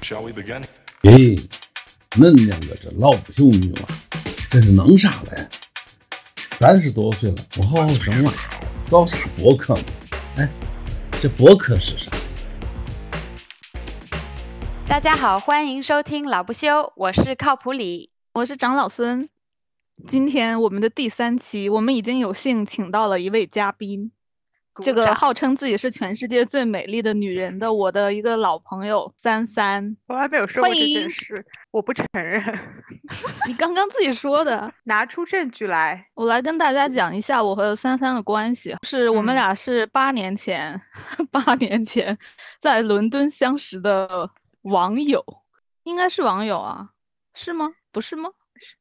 Shall we begin? 咦，恁两个这老不休女娃，这是弄啥嘞？三十多岁了，不好好生娃，搞啥博客嘛？哎，这博客是啥？大家好，欢迎收听老不休，我是靠谱李。我是长老孙。今天我们的第三期，我们已经有幸请到了一位嘉宾，这个号称自己是全世界最美丽的女人的我的一个老朋友三三。从来没有说过这件事，我不承认。你刚刚自己说的，拿出证据来。我来跟大家讲一下我和三三的关系，是我们嗯俩是八年前，八年前在伦敦相识的网友，应该是网友啊，是吗？不是吗？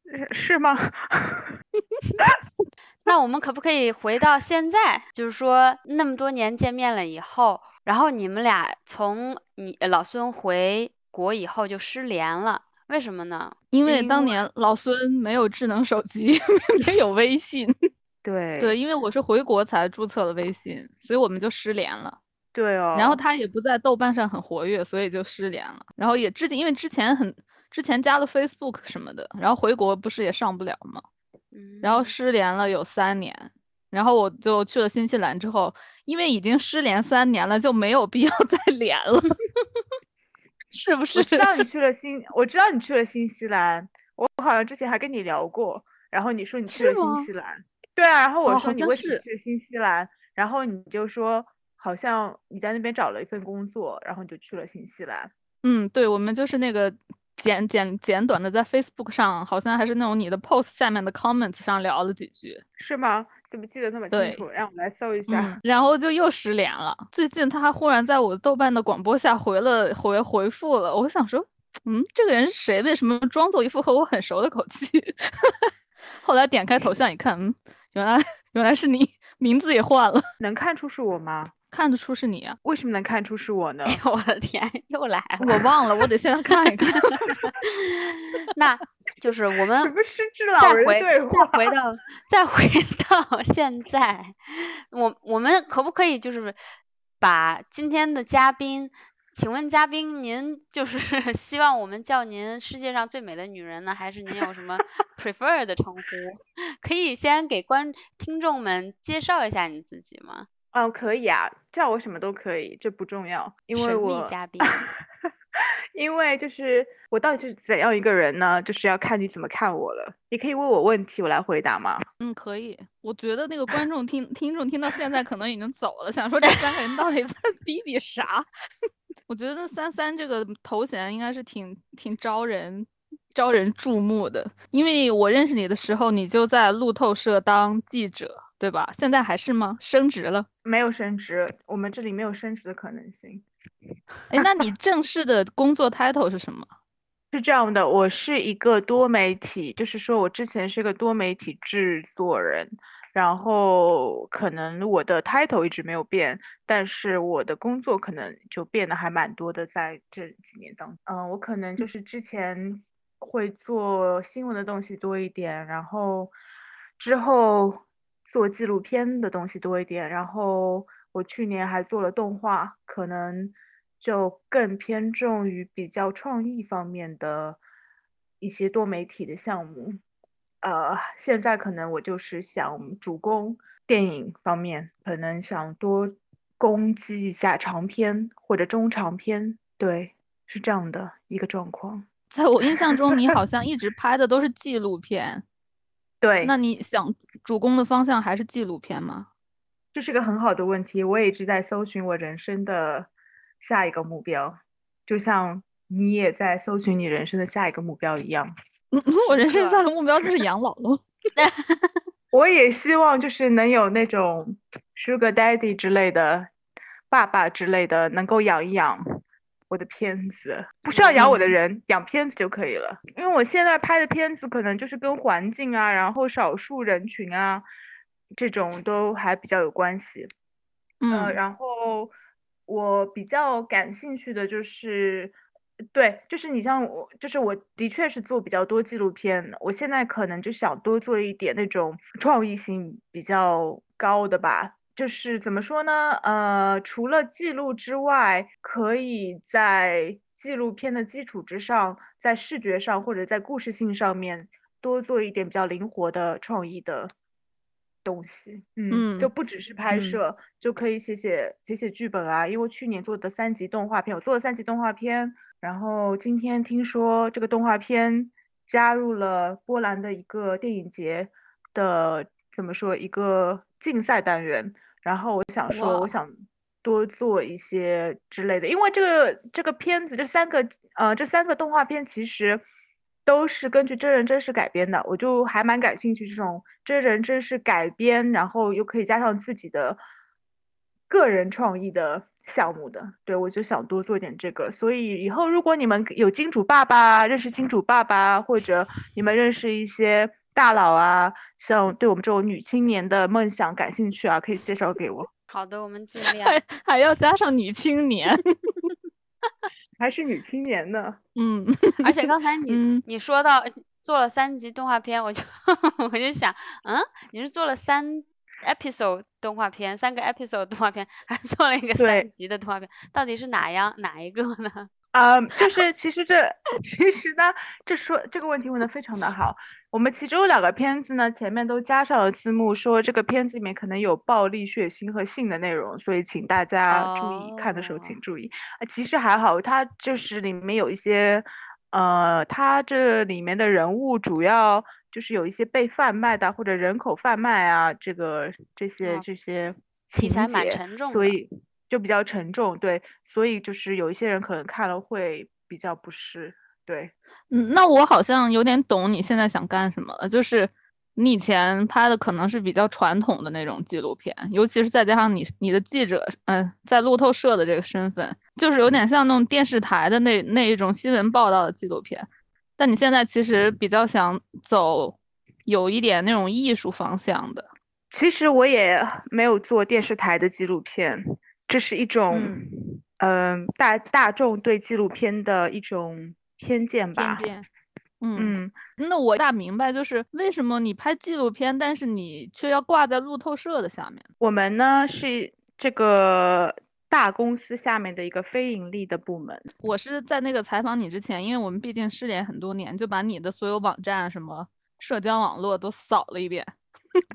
是是吗？那我们可不可以回到现在？就是说，那么多年见面了以后，然后你们俩从你呃老孙回国以后就失联了，为什么呢？因为当年老孙没有智能手机，没有微信。对对，因为我是回国才注册了微信，所以我们就失联了。对哦。然后他也不在豆瓣上很活跃，所以就失联了。然后也之前因为之前很之前加了 Facebook 什么的，然后回国不是也上不了嘛，嗯，然后失联了有三年。然后我就去了新西兰之后，因为已经失联三年了，就没有必要 再连了，是不是我？知道你去了新，我知道你去了新西兰，我好像之前还跟你聊过，然后你说你去了新西兰，对啊，然后我说你为什么去新西兰，然后你就说好像你在那边找了一份工作，然后你就去了新西兰。嗯，对，我们就是那个简简简短的在 Facebook 上，好像还是那种你的 post 下面的 comments 上聊了几句。是吗？怎么记得那么清楚？让我来搜一下。嗯，然后就又失联了。最近他还忽然在我豆瓣的广播下回了回回复了，我想说，嗯，这个人是谁？为什么装作一副和我很熟的口气？后来点开头像一看，嗯，原来原来是你，名字也换了，能看出是我吗？看得出是你啊！为什么能看出是我呢？哎呦我的天，又来了。我忘了，我得现在看一看。那就是我什们再回？再回到再回到现在，我我们可不可以就是把今天的嘉宾，请问嘉宾您就是 希望我们叫您世界上最美的女人呢，还是您有什么 prefer 的称呼？可以先给观听众们介绍一下你自己吗？哦，可以啊，叫我什么都可以，这不重要，因为神秘我嘉宾 因为就是我到底是怎样一个人呢？就是要看你怎么看我了。你可以问我问题，我来回答吗？嗯，可以。我觉得那个观众听听众听到现在可能已经走了，想说这三个人到底在 比比啥？我觉得三三这个头衔应该是挺挺招人招人注目的，因为我认识你的时候，你就在路透社当记者，对吧？现在还是吗？升职了？没有升职，我们这里没有升职的可能性。哎，那你 正式的工作 title 是什么？是这样的，我是一个多媒体，就是说我之前是个多媒体制作人，然后可能我的 title 一直没有变，但是我的工作可能就变得还蛮多的，在这几年当中，嗯，我可能就是之前会做新闻的东西多一点，然后之后做纪录片的东西多一点，然后我去年还做了动画，可能就更偏重于比较创意方面的一些多媒体的项目。呃，现在可能我就是想主攻电影方面，可能想多攻击一下长篇或者中长篇，对，是这样的一个状况。在我印象中，你好像 一直拍的都是纪录片。对，那你想主攻的方向还是纪录片吗？这是个很好的问题，我也一直在搜寻我人生的下一个目标，就像你也在搜寻你人生的下一个目标一样。我人生下一个目标就是养老喽。我也希望就是能有那种 Sugar Daddy 之类的，爸爸之类的，能够养一养我的片子，不需要养我的嗯人，养片子就可以了。因为我现在拍的片子可能就是跟环境啊，然后少数人群啊，这种都还比较有关系。呃，嗯，然后我比较感兴趣的就是，对，就是你像我，就是我的确是做比较多纪录片的，我现在可能就想多做一点那种创意性比较高的吧。就是怎么说呢？呃，除了记录之外，可以在纪录片的基础之上，在视觉上或者在故事性上面多做一点比较灵活的创意的东西。嗯，就嗯不只是拍嗯摄，就可以写写写写剧本啊。因为去年做的三级动画片，我做了三级动画片，然后今天听说这个动画片加入了波兰的一个电影节的怎么说一个竞赛单元，然后我想说，我想多做一些之类的，因为这个这个片子这三个呃这三个动画片其实都是根据真人真事改编的，我就还蛮感兴趣这种真人真事改编，然后又可以加上自己的个人创意的项目的，对我就想多做点这个。所以以后如果你们有金主爸爸，认识金主爸爸，或者你们认识一些大佬啊，像对我们这种女青年的梦想感兴趣啊，可以介绍给我。好的，我们尽量。还还要加上女青年，还是女青年呢？嗯而且刚才你嗯，你说到做了三集动画片，我就 我就想，嗯，你是做了三 episode 动画片，三个 episode 动画片，还是做了一个三集的动画片？到底是哪样哪一个呢？啊、就是其实这 其实呢，这说这个问题问得非常的好。我们其中有两个片子呢，前面都加上了字幕，说这个片子里面可能有暴力、血腥和性的内容，所以请大家注意，看的时候请哦注意。啊，其实还好，它就是里面有一些，呃，它这里面的人物主要就是有一些被贩卖的或者人口贩卖啊，这个这些哦这些情题材蛮节沉重的所以就比较沉重，对，所以就是有一些人可能看了会比较不适，对。嗯，那我好像有点懂你现在想干什么了，就是你以前拍的可能是比较传统的那种纪录片，尤其是再加上你你的记者，嗯、在路透社的这个身份，就是有点像那种电视台的那那一种新闻报道的纪录片。但你现在其实比较想走有一点那种艺术方向的，其实我也没有做电视台的纪录片，这是一种嗯嗯、大大众对纪录片的一种偏见吧。偏见。嗯，嗯，那我大明白，就是为什么你拍纪录片，但是你却要挂在路透社的下面。我们呢是这个大公司下面的一个非盈利的部门。我是在那个采访你之前，因为我们毕竟失联很多年，就把你的所有网站、什么社交网络都扫了一遍，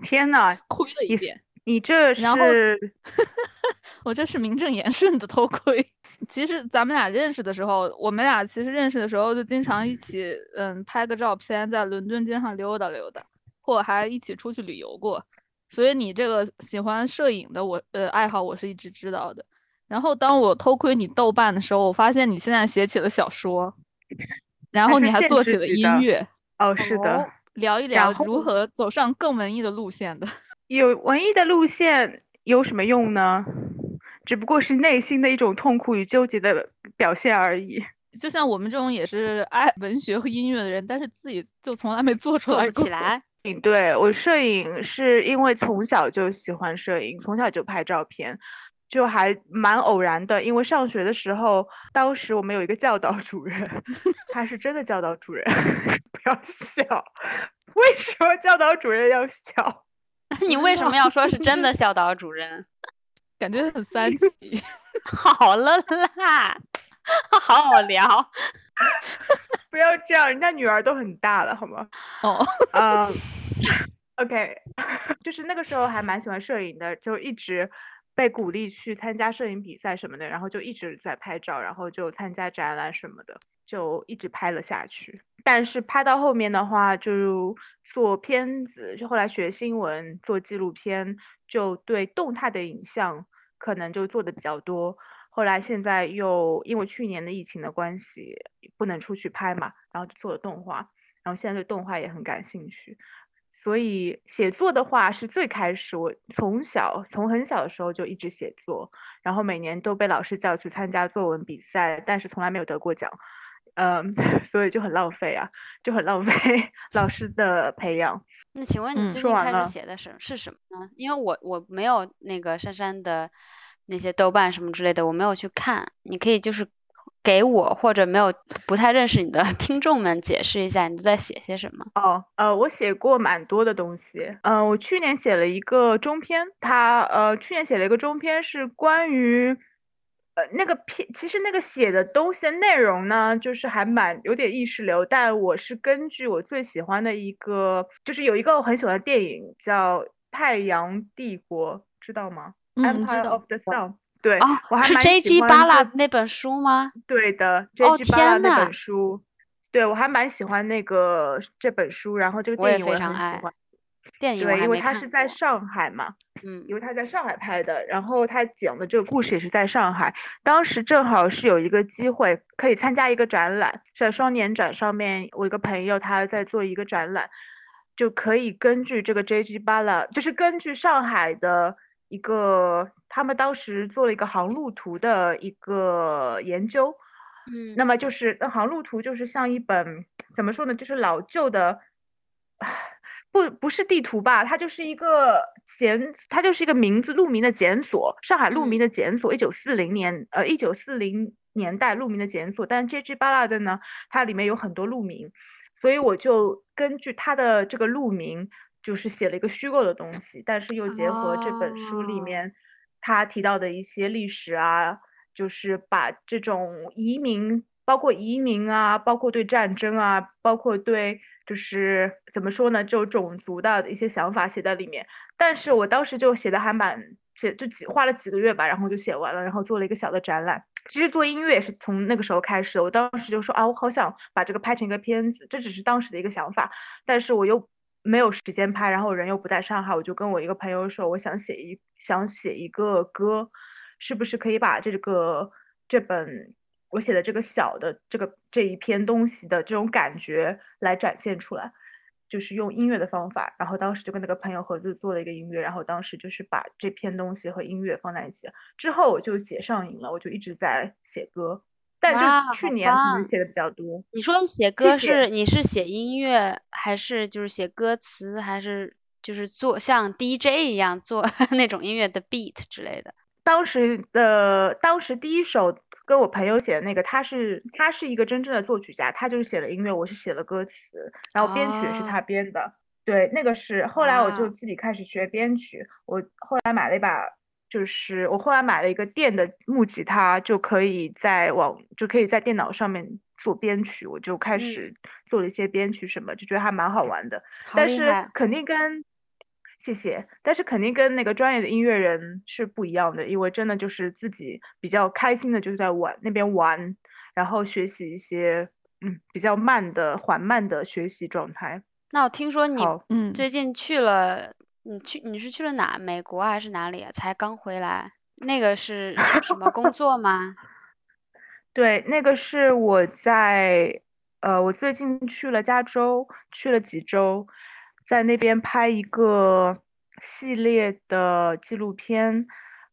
天呐，亏了一你遍。你这然后是 我这是名正言顺的偷窥。其实咱们俩认识的时候，我们俩其实认识的时候就经常一起，嗯，拍个照片，在伦敦街上溜达溜达，或还一起出去旅游过。所以你这个喜欢摄影的我，呃，爱好我是一直知道的。然后当我偷窥你豆瓣的时候，我发现你现在写起了小说，然后你还做起了音乐，哦，是的。哦聊一聊如何走上更文艺的路线的。有文艺的路线有什么用呢？只不过是内心的一种痛苦与纠结的表现而已。就像我们这种也是爱文学和音乐的人，但是自己就从来没做出来起来。嗯，对，我摄影是因为从小就喜欢摄影，从小就拍照片，就还蛮偶然的。因为上学的时候，当时我们有一个教导主任，他是真的教导主任，不要笑。为什么教导主任要笑？你为什么要说是真的教导主任？感觉很三级。好了啦，好好聊。不要这样，人家女儿都很大了，好吗？哦，嗯，OK，就是那个时候还蛮喜欢摄影的，就一直被鼓励去参加摄影比赛什么的，然后就一直在拍照，然后就参加展览什么的，就一直拍了下去。但是拍到后面的话，就做片子，就后来学新闻，做纪录片，就对动态的影像可能就做的比较多。后来现在又因为去年的疫情的关系，不能出去拍嘛，然后就做了动画，然后现在对动画也很感兴趣。所以写作的话是最开始，我从小从很小的时候就一直写作，然后每年都被老师叫去参加作文比赛，但是从来没有得过奖，嗯，所以就很浪费啊，就很浪费 老师的培养。那请问你嗯最近开始写的是是什么呢？因为我我没有那个珊珊的那些豆瓣什么之类的，我没有去看。你可以就是给我或者没有不太认识你的 听众们解释一下你都在写些什么。哦，呃，我写过蛮多的东西。嗯、我去年写了一个中篇，它呃，去年写了一个中篇是关于呃，那个片其实那个写的东西的内容呢，就是还蛮有点意识流，但我是根据我最喜欢的一个，就是有一个我很喜欢的电影叫《太阳帝国》，知道吗嗯，？Empire 道 of the Sun。对，哦我还是蛮 J.G. 喜欢巴拉那本书吗？对的哦，J.G. 巴拉那本书，对我还蛮喜欢那个这本书，然后这个电影我也非常喜欢。电影对，因为还没看它是在上海嘛，嗯因为他在上海拍的，然后他讲的这个故事也是在上海。当时正好是有一个机会可以参加一个展览，在双年展上面，我一个朋友他在做一个展览，就可以根据这个 J.G. 巴拉，就是根据上海的一个他们当时做了一个航路图的一个研究，嗯那么就是那航路图就是像一本怎么说呢，就是老旧的，不不是地图吧，它就是一个检，它就是一个名字路名的检索，上海路名嗯。的检索，一九四零年呃一九四零年代路名的检索，但 J G 巴拉的呢，它里面有很多路名，所以我就根据它的这个路名，就是写了一个虚构的东西，但是又结合这本书里哦。面他提到的一些历史啊，就是把这种移民，包括移民啊，包括对战争啊，包括对就是怎么说呢，就种族的一些想法写在里面。但是我当时就写的还蛮写就几花了几个月吧，然后就写完了，然后做了一个小的展览。其实做音乐也是从那个时候开始，我当时就说啊，我好想把这个拍成一个片子，这只是当时的一个想法，但是我又没有时间拍，然后人又不在上海，我就跟我一个朋友说，我想写一想写一个歌，是不是可以把这个这本我写的这个小的这个这一篇东西的这种感觉来展现出来，就是用音乐的方法。然后当时就跟那个朋友合作做了一个音乐，然后当时就是把这篇东西和音乐放在一起。之后我就写上瘾了，我就一直在写歌，但就去年可能写的比较多。你说写歌谢是你是写音乐，还是就是写歌词，还是就是做像 DJ 一样做 那种音乐的 beat 之类的？当时的当时第一首跟我朋友写的那个，他是他是一个真正的作曲家，他就是写了音乐，我是写了歌词，然后编曲也是他哦编的。对，那个是后来我就自己开始学编曲，我后来买了一把，就是我后来买了一个电的木吉他，就可以在网就可以在电脑上面做编曲，我就开嗯始做了一些编曲什么，就觉得还蛮好玩的。但是！肯定跟谢谢，但是肯定跟那个专业的音乐人是不一样的，因为真的就是自己比较开心的，就是在玩那边玩，然后学习一些嗯比较慢的缓慢的学习状态。那我听说你，嗯，最近去了，你去你是去了哪？美国还是哪里啊？才刚回来？那个是是什么工作吗？对，那个是我在呃，我最近去了加州，去了几周，在那边拍一个系列的纪录片。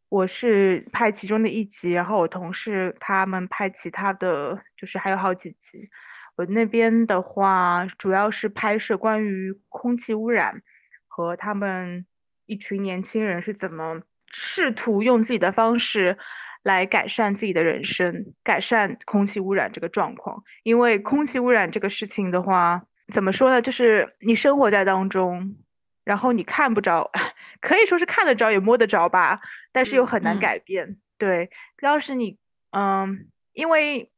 我是拍其中的一集，然后我同事他们拍其他的，就是还有好几集。我那边的话，主要是拍摄关于空气污染和他们一群年轻人是怎么试图用自己的方式来改善自己的人生，改善空气污染这个状况。因为空气污染这个事情的话，怎么说呢？就是你生活在当中，然后你看不着，可以说是看得着也摸得着吧，但是又嗯很难嗯改变。对，要是你，嗯，因为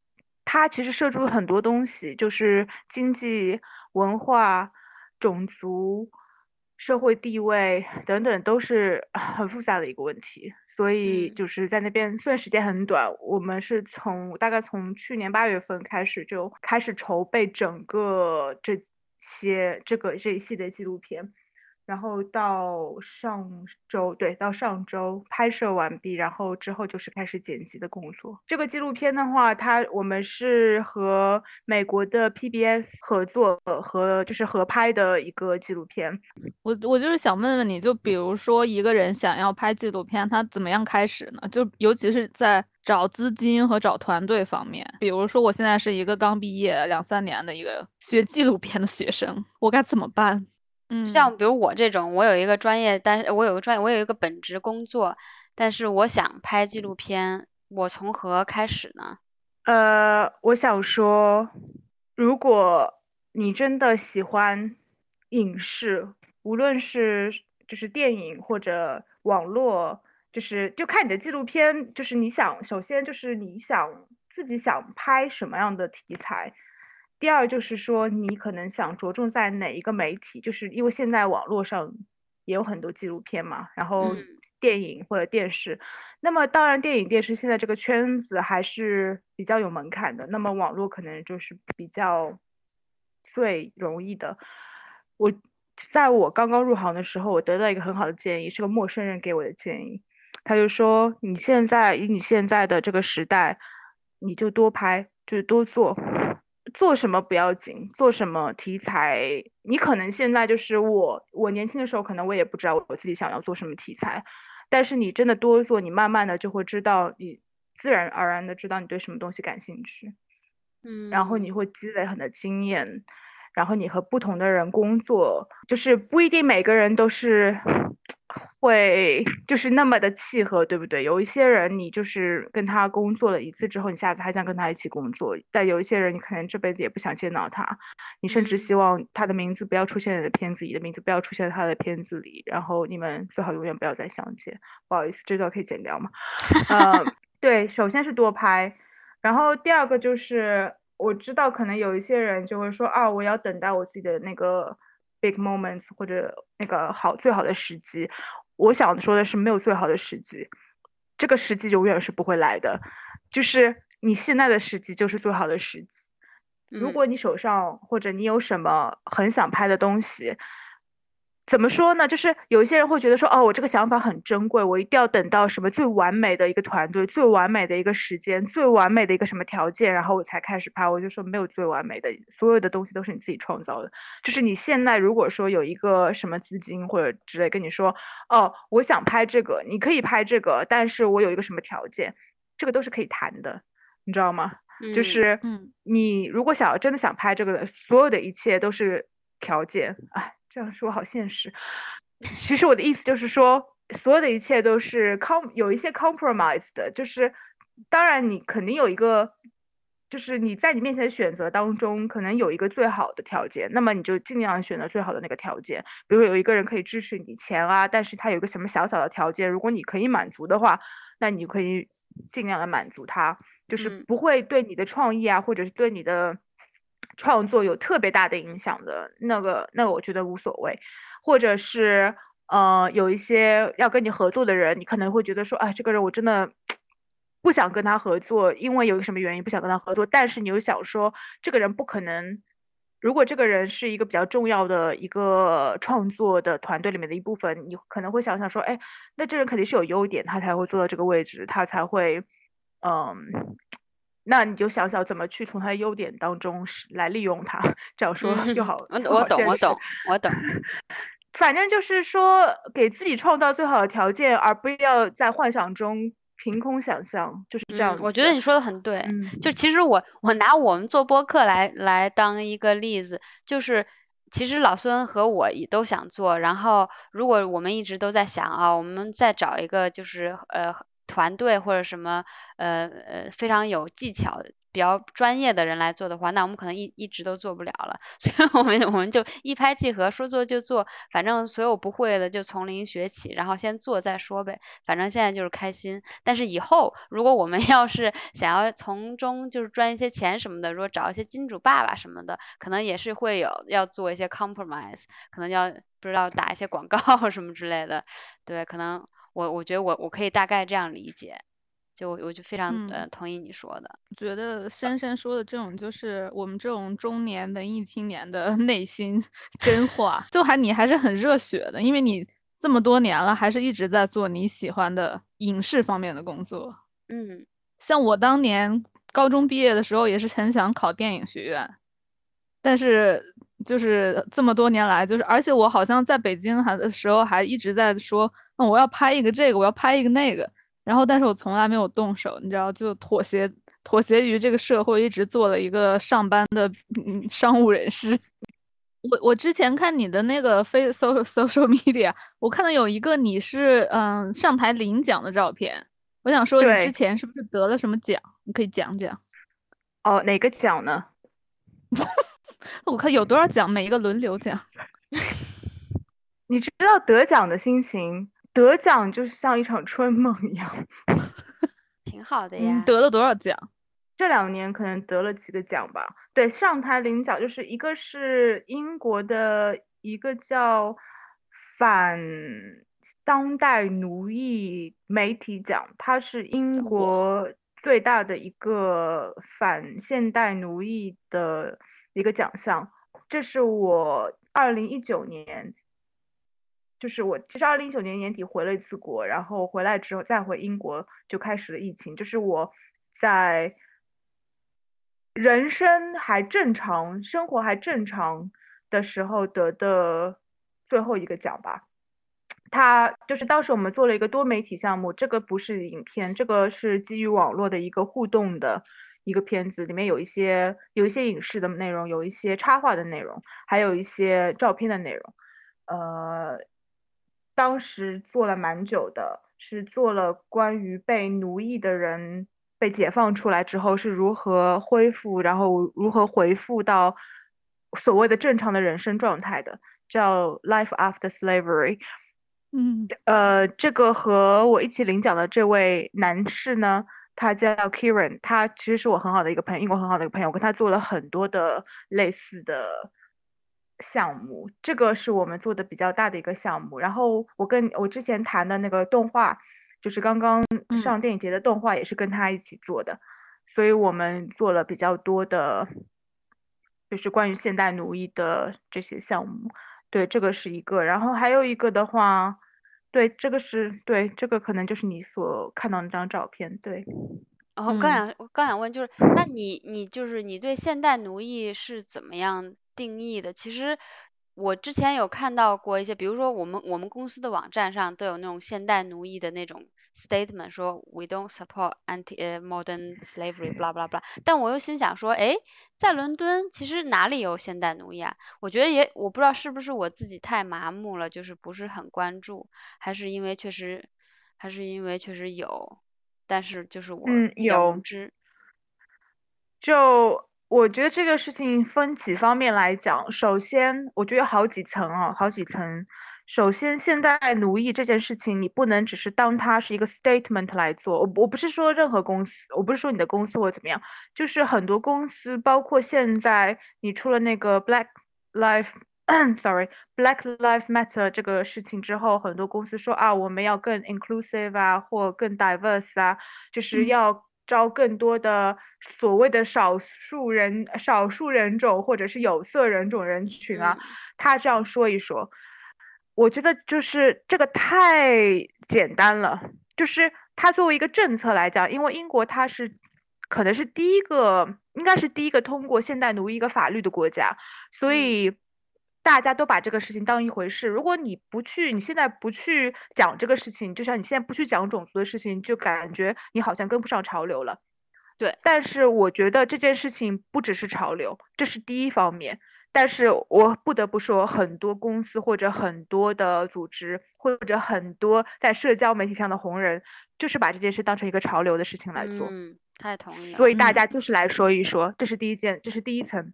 它其实涉及很多东西，就是经济、文化、种族、社会地位等等，都是很复杂的一个问题。所以嗯就是在那边，虽然时间很短，我们是从大概从去年八月份开始就开始筹备整个这些这个这一系列纪录片。然后到上周，对，到上周拍摄完毕，然后之后就是开始剪辑的工作。这个纪录片的话，它我们是和美国的 PBS 合作和就是合拍的一个纪录片。我我就是想问问你，就比如说一个人想要拍纪录片，他怎么样开始呢？就尤其是在找资金和找团队方面。比如说我现在是一个刚毕业两三年的一个学纪录片的学生，我该怎么办？嗯，像比如我这种，我有一个专业，但是我有个专业，我有一个本职工作，但是我想拍纪录片，我从何开始呢？呃，我想说，如果你真的喜欢影视，无论是就是电影或者网络，就是就看你的纪录片，就是你想首先就是你想自己想拍什么样的题材，第二就是说你可能想着重在哪一个媒体，就是因为现在网络上也有很多纪录片嘛，然后嗯电影或者电视，那么当然电影电视现在这个圈子还是比较有门槛的，那么网络可能就是比较最容易的。我在我刚刚入行的时候，我得到一个很好的建议，是个陌生人给我的建议。他就说：“你现在以你现在的这个时代，你就多拍，就是多做，做什么不要紧，做什么题材，你可能现在就是我，我年轻的时候可能我也不知道我自己想要做什么题材，但是你真的多做，你慢慢的就会知道，你自然而然的知道你对什么东西感兴趣。”嗯，然后你会积累很多经验，然后你和不同的人工作，就是不一定每个人都是会就是那么的契合，对不对？有一些人你就是跟他工作了一次之后，你下次还想跟他一起工作，但有一些人你可能这辈子也不想见到他，你甚至嗯希望他的名字不要出现在你的片子里，你的名字不要出现在他的片子里，然后你们最好永远不要再相见。不好意思，这段可以剪掉吗？呃，对，首先是多拍，然后第二个就是我知道可能有一些人就会说啊，我要等待我自己的那个 big moments 或者那个好最好的时机。我想说的是，没有最好的时机，这个时机永远是不会来的，就是你现在的时机就是最好的时机。如嗯果你手上或者你有什么很想拍的东西，怎么说呢？就是有一些人会觉得说，哦，我这个想法很珍贵，我一定要等到什么最完美的一个团队、最完美的一个时间、最完美的一个什么条件，然后我才开始拍。我就说没有最完美的，所有的东西都是你自己创造的。就是你现在如果说有一个什么资金或者之类跟你说，哦，我想拍这个，你可以拍这个，但是我有一个什么条件，这个都是可以谈的，你知道吗？就嗯是嗯你如果想要真的想拍这个，所有的一切都是条件。哎，这样说好现实。其实我的意思就是说，所有的一切都是 com 有一些 compromise 的，就是当然你肯定有一个，就是你在你面前的选择当中，可能有一个最好的条件，那么你就尽量选择最好的那个条件。比如有一个人可以支持你钱啊，但是他有一个什么小小的条件，如果你可以满足的话，那你就可以尽量的满足他。就是嗯不会对你的创意啊，或者是对你的创作有特别大的影响的那个，那个我觉得无所谓。或者是呃，有一些要跟你合作的人，你可能会觉得说，哎，这个人我真的不想跟他合作，因为有什么原因不想跟他合作。但是你又想说，这个人不可能，如果这个人是一个比较重要的一个创作的团队里面的一部分，你可能会想想说，哎，那这人肯定是有优点，他才会做到这个位置，他才会。嗯，那你就想想怎么去从他的优点当中是来利用他。这样说就好，嗯我懂我懂我懂。反正就是说，给自己创造最好的条件，而不要在幻想中凭空想象，就是这样我觉得你说的很对。嗯，就其实我我拿我们做播客来来当一个例子，就是其实老孙和我也都想做，然后如果我们一直都在想啊，我们再找一个就是呃团队或者什么呃呃非常有技巧。比较专业的人来做的话，那我们可能一一直都做不了了，所以我们我们就一拍即合，说做就做，反正所有不会的就从零学起，然后先做再说呗，反正现在就是开心。但是以后如果我们要是想要从中就是赚一些钱什么的，如果找一些金主爸爸什么的，可能也是会有要做一些 compromise，可能要不知道打一些广告 什么之类的，对，可能我我觉得我我可以大概这样理解，就我我就非常呃嗯。同意你说的，觉得珊珊说的这种就是我们这种中年文艺青年的 内心真话，就还你还是很热血的，因为你这么多年了，还是一直在做你喜欢的影视方面的工作。嗯。像我当年高中毕业的时候，也是很想考电影学院，但是就是这么多年来，就是而且我好像在北京还的时候，还一直在说，嗯，我要拍一个这个，我要拍一个那个，然后但是我从来没有动手，你知道，就妥协妥协于这个社会，一直做了一个上班的嗯商务人士。我我之前看你的那个 face social social media，我看到有一个你是嗯上台领奖的照片，我想说你之前是不是得了什么奖？你可以讲讲。哦，哪个奖呢？我看有多少奖，每一个轮流讲。你知道得奖的心情，得奖就像一场春梦一样。挺好的呀你呀。得了多少奖？这两年可能得了几个奖吧。对，上台领奖就是一个是英国的一个叫反当代奴役媒体奖，它是英国最大的一个反现代奴役的一个奖项。这是我二零一九年，就是我其实二零一九年年底回了一次国，然后回来之后再回英国就开始了疫情，这是我在人生还正常、生活还正常的时候得的最后一个奖吧。它就是当时我们做了一个多媒体项目，这个不是影片，这个是基于网络的一个互动的一个片子，里面有一些有一些影视的内容，有一些插画的内容，还有一些照片的内容。呃，当时做了蛮久的，是做了关于被奴役的人被解放出来之后是如何恢复，然后如何回复到所谓的正常的人生状态的，叫《Life After Slavery》。嗯呃，这个和我一起领奖的这位男士呢，他叫 Kieran，他其实是我很好的一个朋友，英国很好的一个朋友，我跟他做了很多的类似的项目，这个是我们做的比较大的一个项目。然后我跟我之前谈的那个动画，就是刚刚嗯上电影节的动画，也是跟他一起做的，所以我们做了比较多的，就是关于现代奴役的这些项目。对，这个是一个，然后还有一个的话，对，这个是对，这个可能就是你所看到那张照片，对。然后刚嗯想我刚想问，就是那你你就是你对现代奴役是怎么样定义的？其实我之前有看到过一些，比如说我们我们公司的网站上都有那种现代奴役的那种 statement，说 we don't support anti 呃 modern slavery，blah blah blah。但我又心想说，哎，在伦敦其实哪里有现代奴役啊？我觉得也我不知道是不是我自己太麻木了，就是不是很关注，还是因为确实还是因为确实有。但是就是我嗯有知。就我觉得这个事情分几方面来讲，首先我觉得有好几层啊，好几层。首先，现代奴役这件事情，你不能只是当它是一个 statement 来做。我我不是说任何公司，我不是说你的公司或怎么样，就是很多公司，包括现在你出了那个 Black Life。Sorry, Black Lives Matter 这个事情之后，很多公司说啊，我们要更 inclusive 啊，或更 diverse 啊，就是嗯要招更多的所谓的少数人、少数人种或者是有色人种人群啊。嗯他这样说一说，我觉得就是这个太简单了。就是他作为一个政策来讲，因为英国它是可能是第一个，应该是第一个通过现代奴役一个法律的国家，所嗯以大家都把这个事情当一回事。如果你不去，你现在不去讲这个事情，就像你现在不去讲种族的事情，就感觉你好像跟不上潮流了。对，但是我觉得这件事情不只是潮流，这是第一方面。但是我不得不说，很多公司或者很多的组织，或者很多在社交媒体上的红人，就是把这件事当成一个潮流的事情来做。嗯，太同意了。所以大嗯家就是来说一说，这是第一件，这是第一层。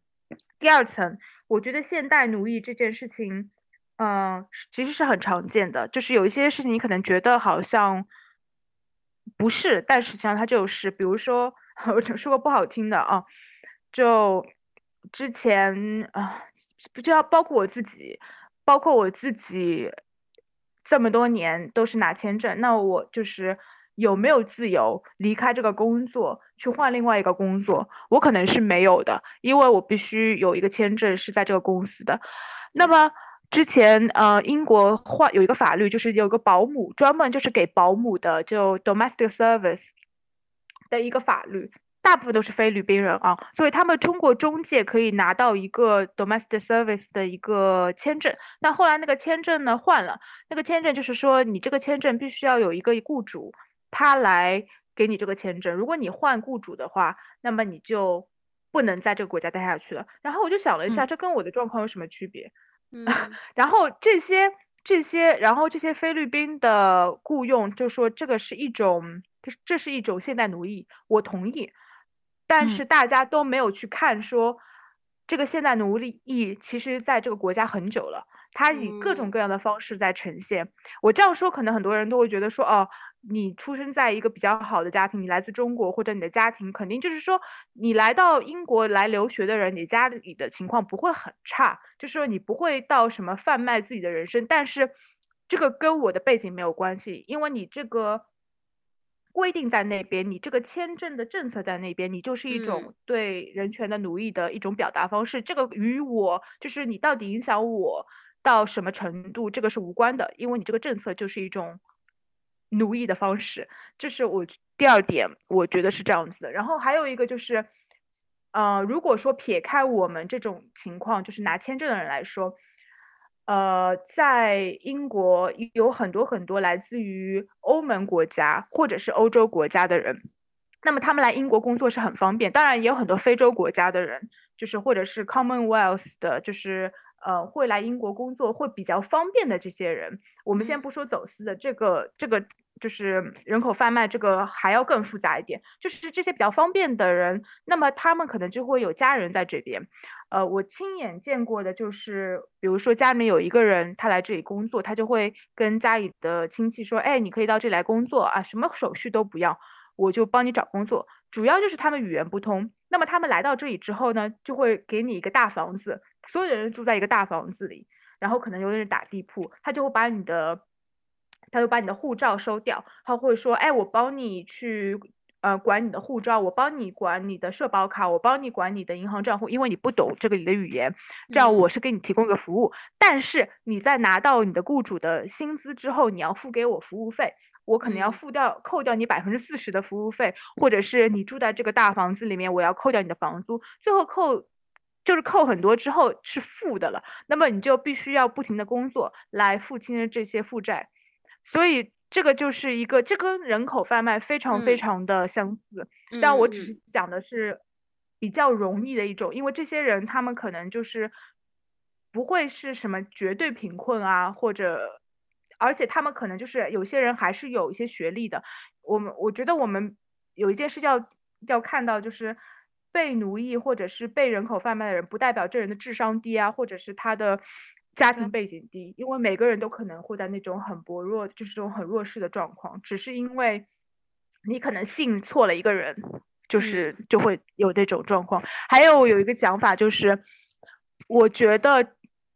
第二层，我觉得现代奴役这件事情，嗯、其实是很常见的，就是有一些事情你可能觉得好像不是，但实际上它就是。比如说，我就说个不好听的啊，就之前啊，不就要包括我自己，包括我自己这么多年都是拿签证，那我就是有没有自由离开这个工作去换另外一个工作？我可能是没有的，因为我必须有一个签证是在这个公司的。那么之前呃，英国换有一个法律，就是有个保姆专门就是给保姆的，就 domestic service 的一个法律。大部分都是菲律宾人啊，所以他们通过中介可以拿到一个 domestic service 的一个签证。那后来那个签证呢换了，那个签证就是说你这个签证必须要有一个雇主，他来给你这个签证。如果你换雇主的话，那么你就不能在这个国家待下去了。然后我就想了一下，嗯这跟我的状况有什么区别？嗯然后这些这些，然后这些菲律宾的雇佣就说这个是一种，这这是一种现代奴役，我同意，但嗯是大家都没有去看说，这个现代奴役其实在这个国家很久了，它以各种各样的方式在呈现。我这样说，可能很多人都会觉得说，哦，你出生在一个比较好的家庭，你来自中国，或者你的家庭肯定就是说，你来到英国来留学的人，你家里的情况不会很差，就是说你不会到什么贩卖自己的人生。但是这个跟我的背景没有关系，因为你这个。规定在那边，你这个签证的政策在那边，你就是一种对人权的奴役的一种表达方式。这个与我就是你到底影响我到什么程度，这个是无关的，因为你这个政策就是一种奴役的方式。这是我第二点，我觉得是这样子的。然后还有一个就是，呃，如果说撇开我们这种情况，就是拿签证的人来说。呃，在英国有很多很多来自于欧盟国家或者是欧洲国家的人，那么他们来英国工作是很方便。当然，也有很多非洲国家的人，就是或者是 Commonwealth 的，就是呃会来英国工作会比较方便的这些人。我们先不说走私的这个这个。就是人口贩卖这个还要更复杂一点，就是这些比较方便的人，那么他们可能就会有家人在这边。呃，我亲眼见过的就是，比如说家里面有一个人，他来这里工作，他就会跟家里的亲戚说：“哎，你可以到这里来工作啊，什么手续都不要，我就帮你找工作。”主要就是他们语言不通。那么他们来到这里之后呢，就会给你一个大房子，所有的人住在一个大房子里，然后可能有的人打地铺，他就会把你的。他就把你的护照收掉，他会说：“哎，我帮你去，呃，管你的护照，我帮你管你的社保卡，我帮你管你的银行账户，因为你不懂这个你的语言，这样我是给你提供一个服务。但是你在拿到你的雇主的薪资之后，你要付给我服务费，我可能要付掉扣掉你百分之四十的服务费，或者是你住在这个大房子里面，我要扣掉你的房租，最后扣就是扣很多之后是负的了。那么你就必须要不停的工作来付清这些负债。”所以这个就是一个，这跟人口贩卖非常非常的相似，但我只是讲的是比较容易的一种，因为这些人他们可能就是不会是什么绝对贫困啊，或者，而且他们可能就是有些人还是有一些学历的。我们我觉得我们有一件事要要看到，就是被奴役或者是被人口贩卖的人，不代表这人的智商低啊，或者是他的。家庭背景低，因为每个人都可能会在那种很薄弱，就是这种很弱势的状况，只是因为你可能信错了一个人，就是就会有这种状况。还有有一个讲法就是，我觉得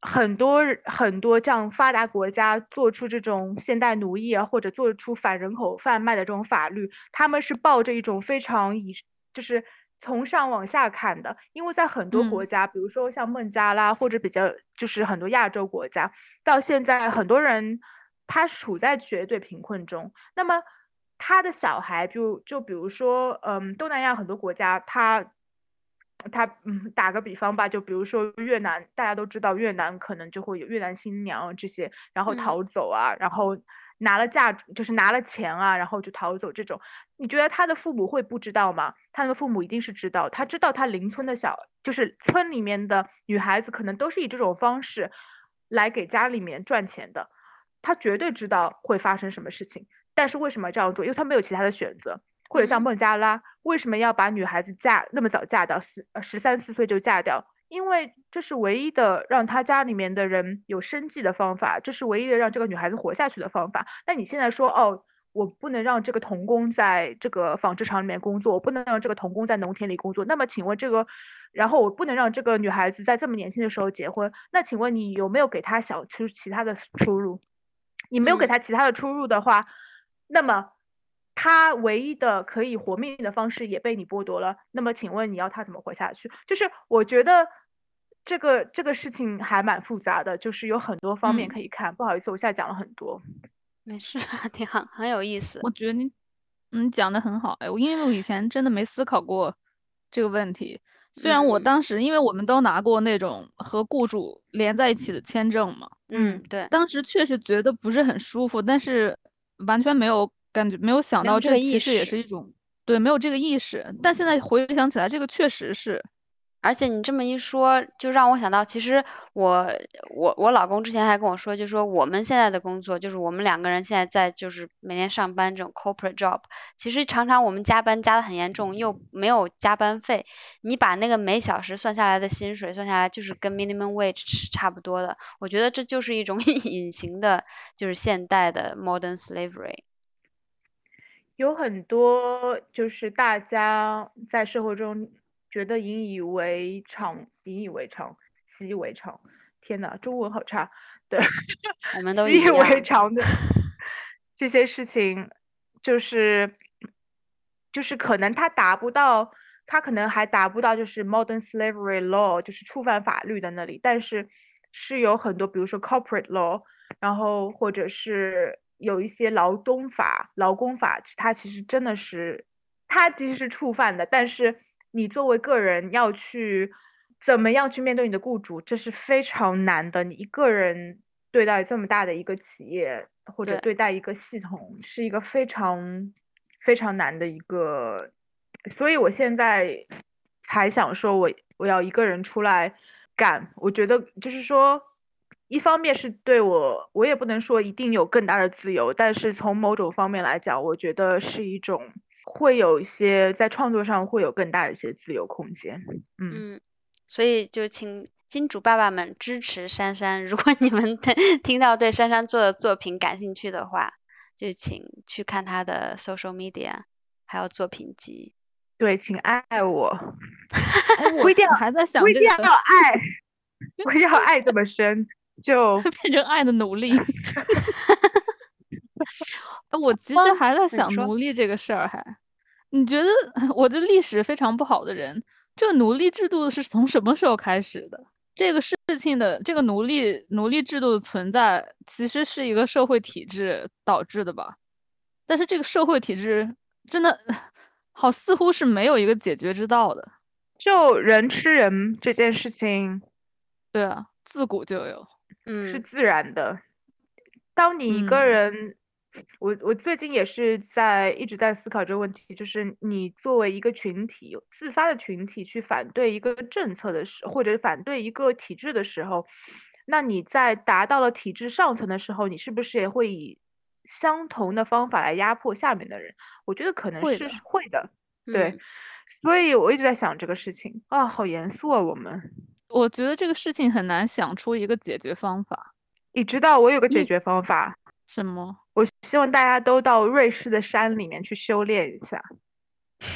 很多很多这样发达国家做出这种现代奴役啊，或者做出反人口贩卖的这种法律，他们是抱着一种非常以就是。从上往下看的，因为在很多国家，比如说像孟加拉或者比较就是很多亚洲国家，到现在很多人他处在绝对贫困中。那么他的小孩，就就比如说，嗯，东南亚很多国家，他他嗯，打个比方吧，就比如说越南，大家都知道越南可能就会有越南新娘这些，然后逃走啊，然后。拿了嫁就是拿了钱啊，然后就逃走这种，你觉得他的父母会不知道吗？他的父母一定是知道，他知道他邻村的小，就是村里面的女孩子可能都是以这种方式来给家里面赚钱的，他绝对知道会发生什么事情。但是为什么这样做？因为他没有其他的选择。或者像孟加拉，为什么要把女孩子嫁那么早嫁掉，十十三四岁就嫁掉？因为这是唯一的让他家里面的人有生计的方法，这是唯一的让这个女孩子活下去的方法。那你现在说，哦，我不能让这个童工在这个纺织厂里面工作，我不能让这个童工在农田里工作。那么，请问这个，然后我不能让这个女孩子在这么年轻的时候结婚。那请问你有没有给她想出其他的出路？你没有给她其他的出路的话，那么她唯一的可以活命的方式也被你剥夺了。那么，请问你要她怎么活下去？就是我觉得。这个这个事情还蛮复杂的，就是有很多方面可以看。不好意思，我现在讲了很多。没事，挺好，很有意思。我觉得你，嗯，讲的很好。哎，我因为我以前真的没思考过这个问题。虽然我当时，因为我们都拿过那种和雇主连在一起的签证嘛。嗯，对。当时确实觉得不是很舒服，但是完全没有感觉，没有想到这其实也是一种对，没有这个意识。但现在回想起来，这个确实是。而且你这么一说，就让我想到，其实我我我老公之前还跟我说，就说我们现在的工作，就是我们两个人现在在就是每天上班这种 corporate job，其实常常我们加班加的很严重，又没有加班费，你把那个每小时算下来的薪水算下来，就是跟 minimum wage 是差不多的。我觉得这就是一种 隐形的，就是现代的 modern slavery。有很多就是大家在社会中。觉得引以为常，引以为常，习以为常。天呐，中文好差。对，我们都习以为常的 这些事情，就是就是可能他达不到，他可能还达不到就是 modern slavery law，就是触犯法律的那里。但是是有很多，比如说 corporate law，然后或者是有一些劳动法、劳工法，它其实真的是，它其实是触犯的，但是。你作为个人要去怎么样去面对你的雇主，这是非常难的。你一个人对待这么大的一个企业，或者对待一个系统，是一个非常非常难的一个。所以我现在才想说，我我要一个人出来干。我觉得就是说，一方面是对我，我也不能说一定有更大的自由，但是从某种方面来讲，我觉得是一种。会有一些在创作上会有更大的一些自由空间，嗯，所以就请金主爸爸们支持珊珊。如果你们 听到对珊珊做的作品感兴趣的话，就请去看她的 social media，还有作品集。对，请爱我。我一定还在想，一定要爱，不要爱这么深，就变成爱的奴隶。我其实还在想奴隶这个事儿，还。你觉得 我这历史非常不好的人，这个奴隶制度是从什么时候开始的？这个事情的这个奴隶奴隶制度的存在，其实是一个社会体制导致的吧？但是这个社会体制真的 好，似乎是没有一个解决之道的。就人吃人这件事情，对啊，自古就有，嗯，是自然的。当你一个人。我我最近也是在一直在思考这个问题，就是你作为一个群体，自发的群体去反对一个政策的时，或者反对一个体制的时候，那你在达到了体制上层的时候，你是不是也会以相同的方法来压迫下面的人？我觉得可能是会的，对。所以我一直在想这个事情啊，好严肃啊，我们。我觉得这个事情很难想出一个解决方法。你知道我有个解决方法。什么？我希望大家都到瑞士的山里面去修炼一下。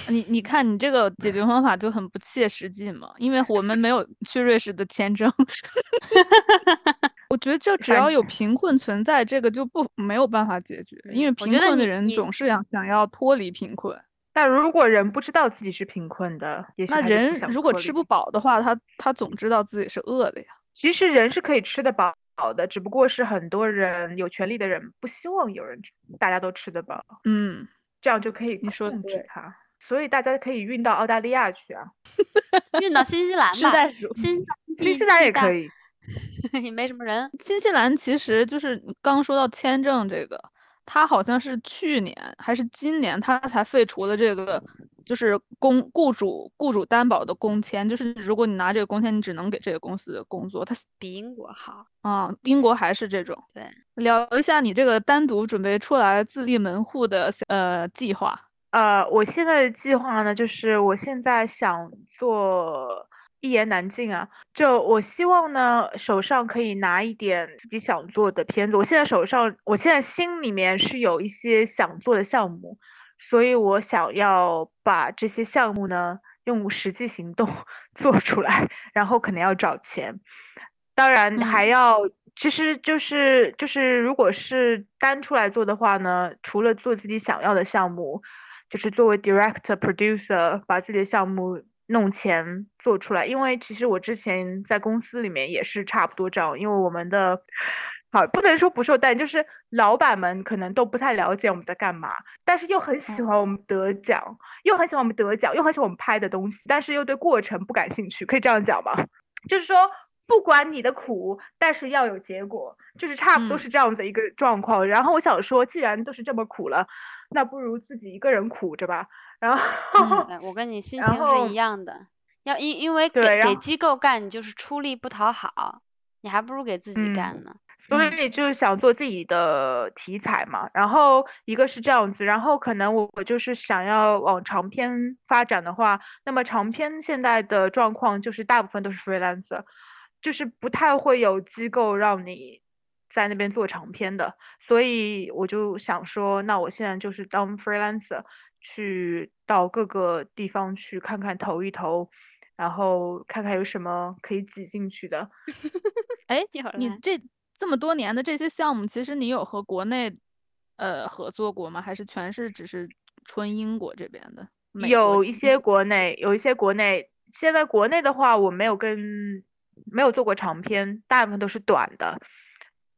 你你看，你这个解决方法就很不切实际嘛，因为我们没有去瑞士的签证。我觉得就只要有贫困存在，这个就不没有办法解决，因为贫困的人总是想想要脱离贫困。但如果人不知道自己是贫困的，那人如果吃不饱的话，他他总知道自己是饿的呀。其实人是可以吃得饱。好的，只不过是很多人有权利的人不希望有人大家都吃得饱，嗯，这样就可以控制它，所以大家可以运到澳大利亚去啊，运到新西兰吧，新新西兰也可以，也没什么人。新西兰其实就是刚说到签证这个，它好像是去年还是今年，它才废除了这个。就是公雇主雇主担保的工签，就是如果你拿这个工签，你只能给这个公司工作。它比英国好啊，英国还是这种。对，聊一下你这个单独准备出来自立门户的呃计划。呃，我现在的计划呢，就是我现在想做一言难尽啊，就我希望呢手上可以拿一点自己想做的片子。我现在手上，我现在心里面是有一些想做的项目。所以我想要把这些项目呢用实际行动 做出来，然后可能要找钱，当然还要，其实就是就是，如果是单出来做的话呢，除了做自己想要的项目，就是作为 director producer 把自己的项目弄钱做出来，因为其实我之前在公司里面也是差不多这样，因为我们的。好，不能说不受待见，就是老板们可能都不太了解我们在干嘛，但是又很喜欢我们得奖，又很喜欢我们得奖，又很喜欢我们拍的东西，但是又对过程不感兴趣，可以这样讲吗？就是说，不管你的苦，但是要有结果，就是差不多是这样子一个状况。然后我想说，既然都是这么苦了，那不如自己一个人苦着吧。然后，我跟你心 情是一样的。要因因为给机构干，你就是出力不讨好，你还不如给自己干嗯呢。所以就是想做自己的题材嘛，然后一个是这样子，然后可能我我就是想要往长篇发展的话，那么长篇现在的状况就是大部分都是 freelancer，就是不太会有机构让你在那边做长篇的，所以我就想说，那我现在就是当 freelancer 去到各个地方去看看投一投，然后看看有什么可以挤进去的。哎 你这这么多年的这些项目，其实你有和国内呃合作过吗？还是全是只是纯英国这边的？有一些国内，有一些国内，现在国内的话，我没有跟没有做过长篇，大部分都是短的。